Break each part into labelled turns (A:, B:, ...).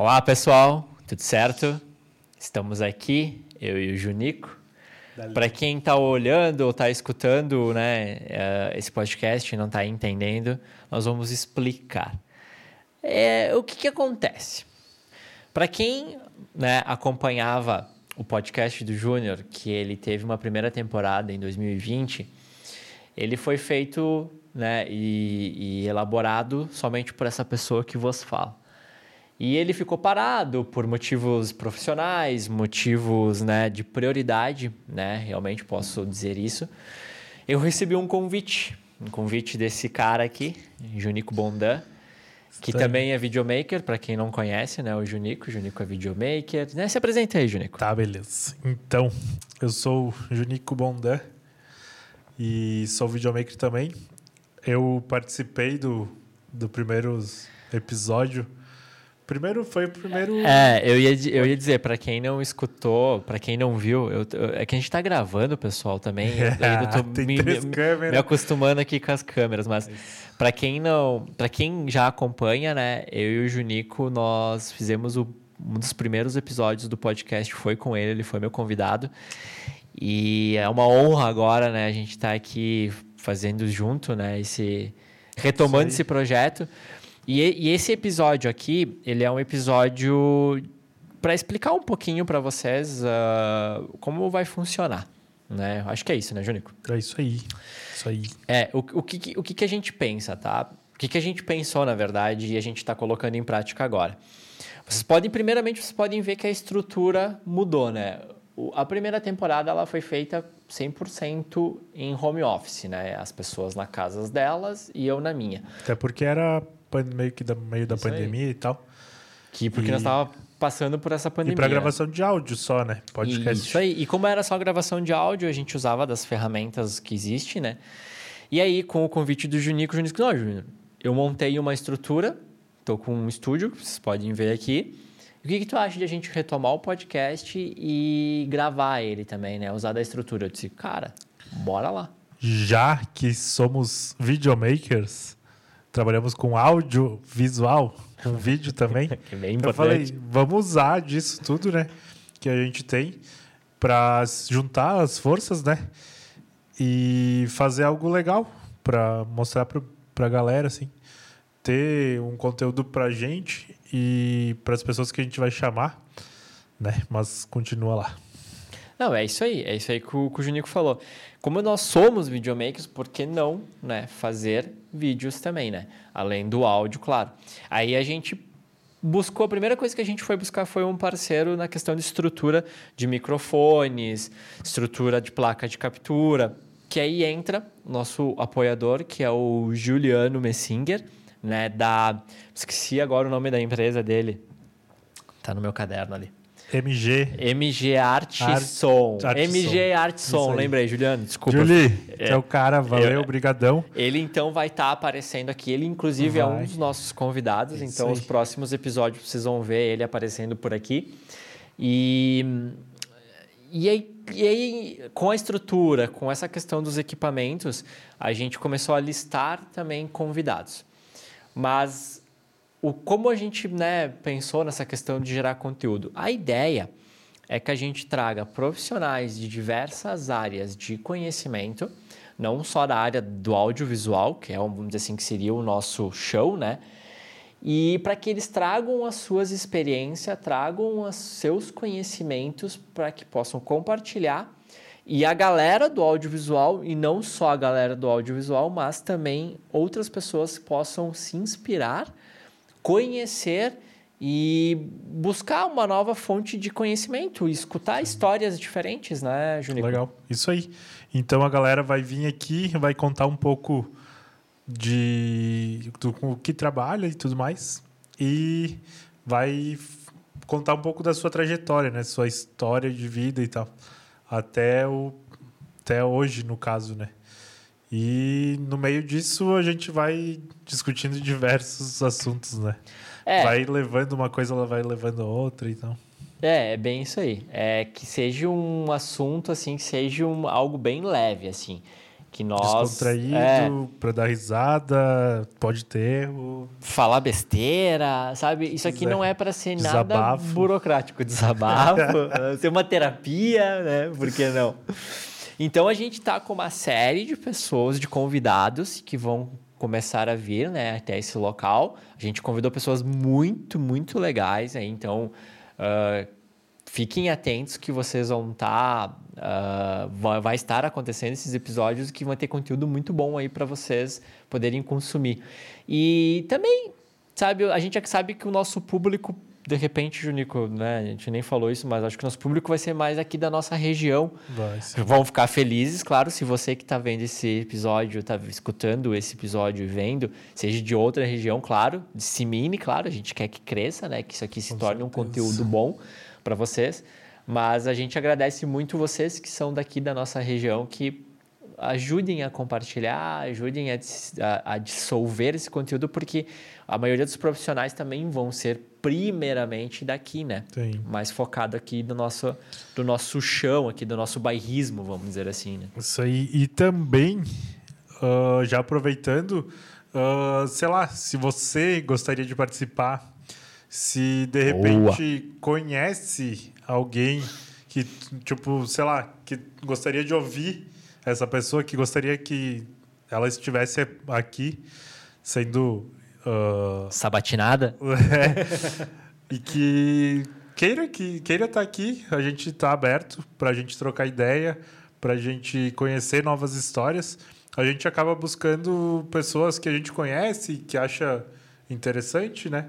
A: Olá, pessoal, tudo certo? Estamos aqui, eu e o Junico. Para quem está olhando ou está escutando né, uh, esse podcast e não está entendendo, nós vamos explicar. É, o que, que acontece? Para quem né, acompanhava o podcast do Júnior, que ele teve uma primeira temporada em 2020, ele foi feito né, e, e elaborado somente por essa pessoa que vos fala. E ele ficou parado por motivos profissionais, motivos né, de prioridade, né? Realmente posso dizer isso. Eu recebi um convite, um convite desse cara aqui, Junico Bondan, que Está... também é videomaker, para quem não conhece, né? O Junico, o Junico é videomaker. Né? Se apresenta aí, Junico.
B: Tá, beleza. Então, eu sou o Junico Bondan e sou videomaker também. Eu participei do, do primeiro episódio Primeiro foi o primeiro.
A: É, eu ia, eu ia dizer, para quem não escutou, para quem não viu, eu, é que a gente tá gravando, pessoal, também. Eu ainda tô me, me, me, acostumando aqui com as câmeras, mas para quem não. para quem já acompanha, né, eu e o Junico, nós fizemos o, um dos primeiros episódios do podcast, foi com ele, ele foi meu convidado. E é uma honra agora, né, a gente tá aqui fazendo junto, né, esse. retomando esse projeto. E, e esse episódio aqui, ele é um episódio para explicar um pouquinho para vocês uh, como vai funcionar. Né? Acho que é isso, né, Júnico?
B: É isso aí. Isso aí.
A: É, o, o, que, o que a gente pensa, tá? O que, que a gente pensou, na verdade, e a gente está colocando em prática agora. Vocês podem, primeiramente, vocês podem ver que a estrutura mudou, né? a primeira temporada ela foi feita 100% em home office, né? As pessoas na casas delas e eu na minha.
B: Até porque era meio que da meio da Isso pandemia aí. e tal.
A: Que porque e... nós estávamos passando por essa pandemia.
B: E para gravação de áudio só, né?
A: Podcast. Isso aí. E como era só gravação de áudio, a gente usava das ferramentas que existem, né? E aí, com o convite do Junico, o Junico disse, não, Júnior, eu montei uma estrutura, tô com um estúdio, vocês podem ver aqui. O que, que tu acha de a gente retomar o podcast e gravar ele também, né? Usar da estrutura. Eu disse, cara, bora lá.
B: Já que somos videomakers, trabalhamos com áudio, visual, com vídeo também.
A: que bem importante. Eu falei,
B: vamos usar disso tudo, né? Que a gente tem para juntar as forças, né? E fazer algo legal para mostrar para a galera, assim. Ter um conteúdo para gente e para as pessoas que a gente vai chamar, né? Mas continua lá.
A: Não, é isso aí. É isso aí que o, que o Junico falou. Como nós somos videomakers, por que não né, fazer vídeos também, né? Além do áudio, claro. Aí a gente buscou, a primeira coisa que a gente foi buscar foi um parceiro na questão de estrutura de microfones, estrutura de placa de captura, que aí entra nosso apoiador, que é o Juliano Messinger, né, da... Esqueci agora o nome da empresa dele. Tá no meu caderno ali.
B: MG.
A: MG Arte, Art, Som. Arte MG Som. Arte Som, lembrei, Juliano, desculpa.
B: Julie, é, é o cara, valeu, obrigadão.
A: Ele então vai estar tá aparecendo aqui, ele inclusive vai. é um dos nossos convidados, Isso então aí. os próximos episódios vocês vão ver ele aparecendo por aqui. E, e, aí, e aí, com a estrutura, com essa questão dos equipamentos, a gente começou a listar também convidados. Mas o, como a gente né, pensou nessa questão de gerar conteúdo? A ideia é que a gente traga profissionais de diversas áreas de conhecimento, não só da área do audiovisual, que é, vamos dizer assim, que seria o nosso show, né? E para que eles tragam as suas experiências, tragam os seus conhecimentos para que possam compartilhar e a galera do audiovisual, e não só a galera do audiovisual, mas também outras pessoas possam se inspirar conhecer e buscar uma nova fonte de conhecimento, escutar histórias diferentes, né, Juninho?
B: Legal, isso aí. Então a galera vai vir aqui, vai contar um pouco de do o que trabalha e tudo mais e vai contar um pouco da sua trajetória, né, sua história de vida e tal, até o até hoje no caso, né? E no meio disso a gente vai discutindo diversos assuntos, né? É. Vai levando uma coisa, ela vai levando outra e então.
A: É, é bem isso aí. É que seja um assunto assim, que seja um, algo bem leve assim. que nós
B: descontraído é, para dar risada, pode ter o...
A: falar besteira, sabe? Isso aqui não é para ser desabafo. nada burocrático, desabafo, ser uma terapia, né? Por que não? Então a gente está com uma série de pessoas, de convidados que vão começar a vir, né, até esse local. A gente convidou pessoas muito, muito legais, aí, então uh, fiquem atentos que vocês vão estar tá Uh, vai, estar acontecendo esses episódios que vão ter conteúdo muito bom aí para vocês poderem consumir. E também, sabe, a gente é que sabe que o nosso público, de repente, Junico, né? A gente nem falou isso, mas acho que o nosso público vai ser mais aqui da nossa região.
B: Vai,
A: Vão ficar felizes, claro, se você que está vendo esse episódio, está escutando esse episódio e vendo, seja de outra região, claro, dissemine, claro, a gente quer que cresça, né? Que isso aqui se Com torne certeza. um conteúdo bom para vocês. Mas a gente agradece muito vocês que são daqui da nossa região, que ajudem a compartilhar, ajudem a, a, a, dissolver esse conteúdo, porque a maioria dos profissionais também vão ser primeiramente daqui, né?
B: Sim.
A: Mais focado aqui do nosso, do nosso chão, aqui do nosso bairrismo, vamos dizer assim, né?
B: Isso aí. E também, uh, já aproveitando, uh, sei lá, se você gostaria de participar, se de repente Boa. conhece alguém que, tipo, sei lá, que gostaria de ouvir essa pessoa, que gostaria que ela estivesse aqui sendo. Uh...
A: Sabatinada?
B: E que queira que queira estar tá aqui, a gente está aberto para a gente trocar ideia, para a gente conhecer novas histórias. A gente acaba buscando pessoas que a gente conhece, que acha interessante, né?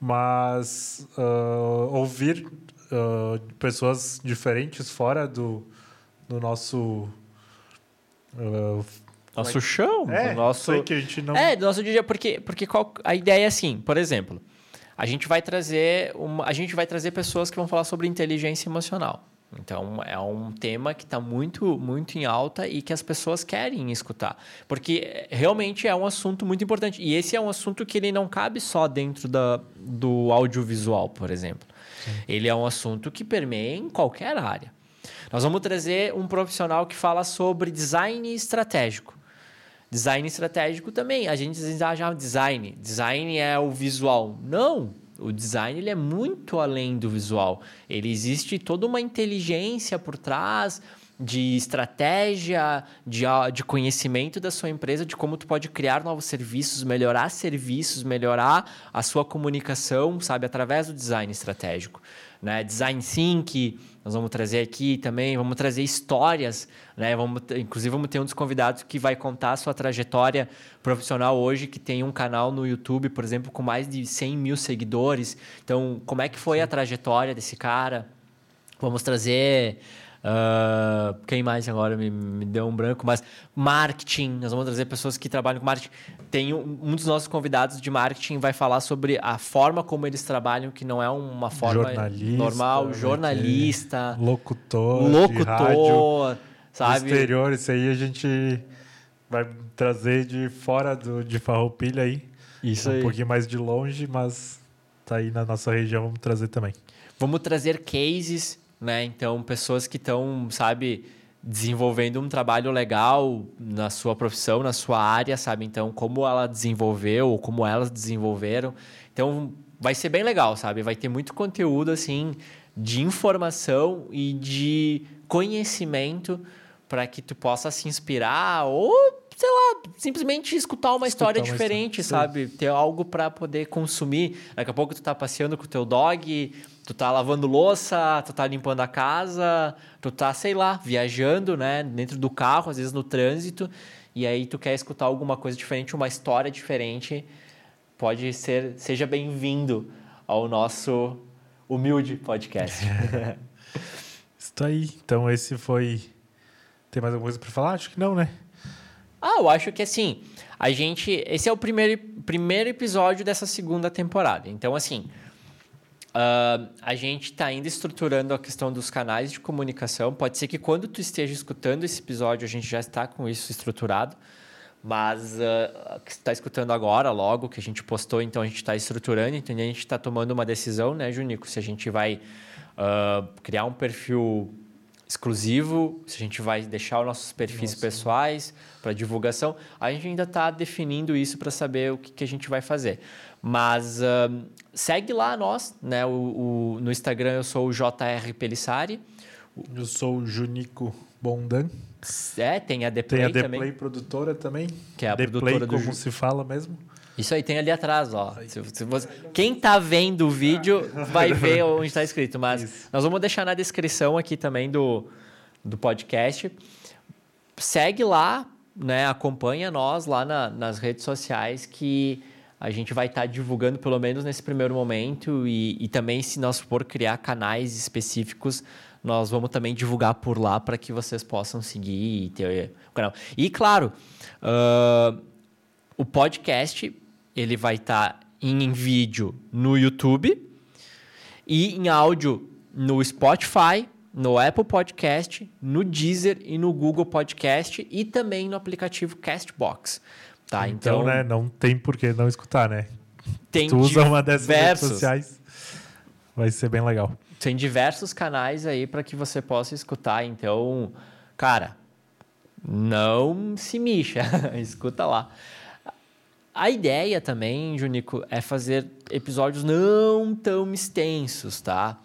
B: Mas uh, ouvir uh, pessoas diferentes fora do, do nosso.
A: Uh, nosso chão,
B: é,
A: do nosso
B: que a gente não...
A: é do nosso dia porque porque qual, a ideia é assim por exemplo a gente vai trazer uma, a gente vai trazer pessoas que vão falar sobre inteligência emocional. Então é um tema que está muito muito em alta e que as pessoas querem escutar porque realmente é um assunto muito importante. E esse é um assunto que ele não cabe só dentro da, do audiovisual por exemplo. Ele é um assunto que permeia em qualquer área. Nós vamos trazer um profissional que fala sobre design estratégico. Design estratégico também. A gente ah, já design. Design é o visual. Não, o design ele é muito além do visual. Ele existe toda uma inteligência por trás de estratégia, de, de conhecimento da sua empresa, de como tu pode criar novos serviços, melhorar serviços, melhorar a sua comunicação, sabe, através do design estratégico. Né? Design Think, nós vamos trazer aqui também, vamos trazer histórias, né? Vamos, inclusive vamos ter um dos convidados que vai contar a sua trajetória profissional hoje, que tem um canal no YouTube, por exemplo, com mais de 100 mil seguidores. Então, como é que foi a trajetória desse cara? Vamos trazer Uh, quem mais agora me, me, deu um branco? Mas marketing, nós vamos trazer pessoas que trabalham com marketing. Tem um, um, dos nossos convidados de marketing vai falar sobre a forma como eles trabalham, que não é uma forma jornalista, normal, né, jornalista,
B: locutor,
A: locutor, rádio, sabe?
B: Exterior, isso aí a gente vai trazer de fora do, de Farroupilha aí.
A: Isso
B: um
A: aí.
B: pouquinho mais de longe, mas tá aí na nossa região, vamos trazer também.
A: Vamos trazer cases né? Então, pessoas que estão, sabe, desenvolvendo um trabalho legal na sua profissão, na sua área, sabe? Então, como ela desenvolveu como elas desenvolveram. Então, vai ser bem legal, sabe? Vai ter muito conteúdo, assim, de informação e de conhecimento para que tu possa se inspirar ou sei lá, simplesmente escutar uma escutar história uma diferente, história. sabe? Ter algo para poder consumir. Daqui a pouco tu tá passeando com o teu dog, tu tá lavando louça, tu tá limpando a casa, tu tá, sei lá, viajando, né, dentro do carro, às vezes no trânsito, e aí tu quer escutar alguma coisa diferente, uma história diferente, pode ser, seja bem-vindo ao nosso humilde podcast.
B: Isso aí. Então esse foi tem mais alguma coisa para falar? Acho que não, né?
A: Ah, eu acho que assim, a gente. Esse é o primeiro, primeiro episódio dessa segunda temporada. Então, assim, uh, a gente está ainda estruturando a questão dos canais de comunicação. Pode ser que quando tu esteja escutando esse episódio, a gente já está com isso estruturado. Mas uh, que está escutando agora, logo que a gente postou, então a gente está estruturando, entendeu? A gente está tomando uma decisão, né, Junico? Se a gente vai uh, criar um perfil exclusivo, se a gente vai deixar os nossos perfis Nossa. pessoais para divulgação. A gente ainda está definindo isso para saber o que, que, a gente vai fazer. Mas uh, segue lá nós, né? O, o, no Instagram eu sou o JR Pelissari.
B: Eu sou o Junico Bondan.
A: É, tem a The Play
B: também. Tem a
A: The Play
B: produtora também.
A: Que é a
B: The
A: produtora
B: Play,
A: do
B: como se fala mesmo.
A: Isso aí tem ali atrás, ó. Se, se você... Quem está vendo o vídeo vai ver onde está escrito, mas Isso. nós vamos deixar na descrição aqui também do, do podcast. Segue lá, né? Acompanha nós lá na, nas redes sociais que a gente vai estar tá divulgando pelo menos nesse primeiro momento e, e também se nós for criar canais específicos nós vamos também divulgar por lá para que vocês possam seguir e ter o canal. E claro, uh, o podcast ele vai estar tá em vídeo no YouTube e em áudio no Spotify, no Apple Podcast, no Deezer e no Google Podcast e também no aplicativo Castbox. Tá,
B: então, então né, não tem por que não escutar, né? Tem tu usa uma dessas redes sociais, vai ser bem legal.
A: Tem diversos canais aí para que você possa escutar. Então, cara, não se mixa, escuta lá. A ideia também, Junico, é fazer episódios não tão extensos, tá?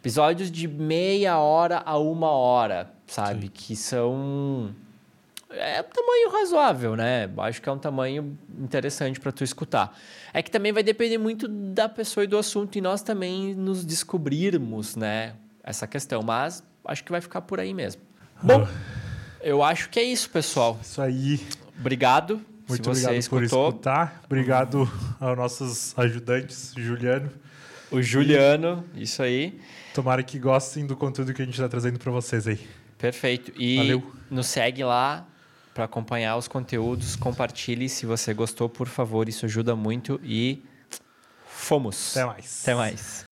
A: Episódios de meia hora a uma hora, sabe? Sim. Que são. É um tamanho razoável, né? Acho que é um tamanho interessante para tu escutar. É que também vai depender muito da pessoa e do assunto e nós também nos descobrirmos, né? Essa questão. Mas acho que vai ficar por aí mesmo. Bom, eu acho que é isso, pessoal.
B: Isso aí.
A: Obrigado.
B: Muito obrigado escutou. por escutar. Obrigado aos nossos ajudantes, Juliano.
A: O Juliano, e... isso aí.
B: Tomara que gostem do conteúdo que a gente está trazendo para vocês aí.
A: Perfeito. E Valeu. nos segue lá para acompanhar os conteúdos. Compartilhe se você gostou, por favor. Isso ajuda muito. E fomos.
B: Até mais.
A: Até mais.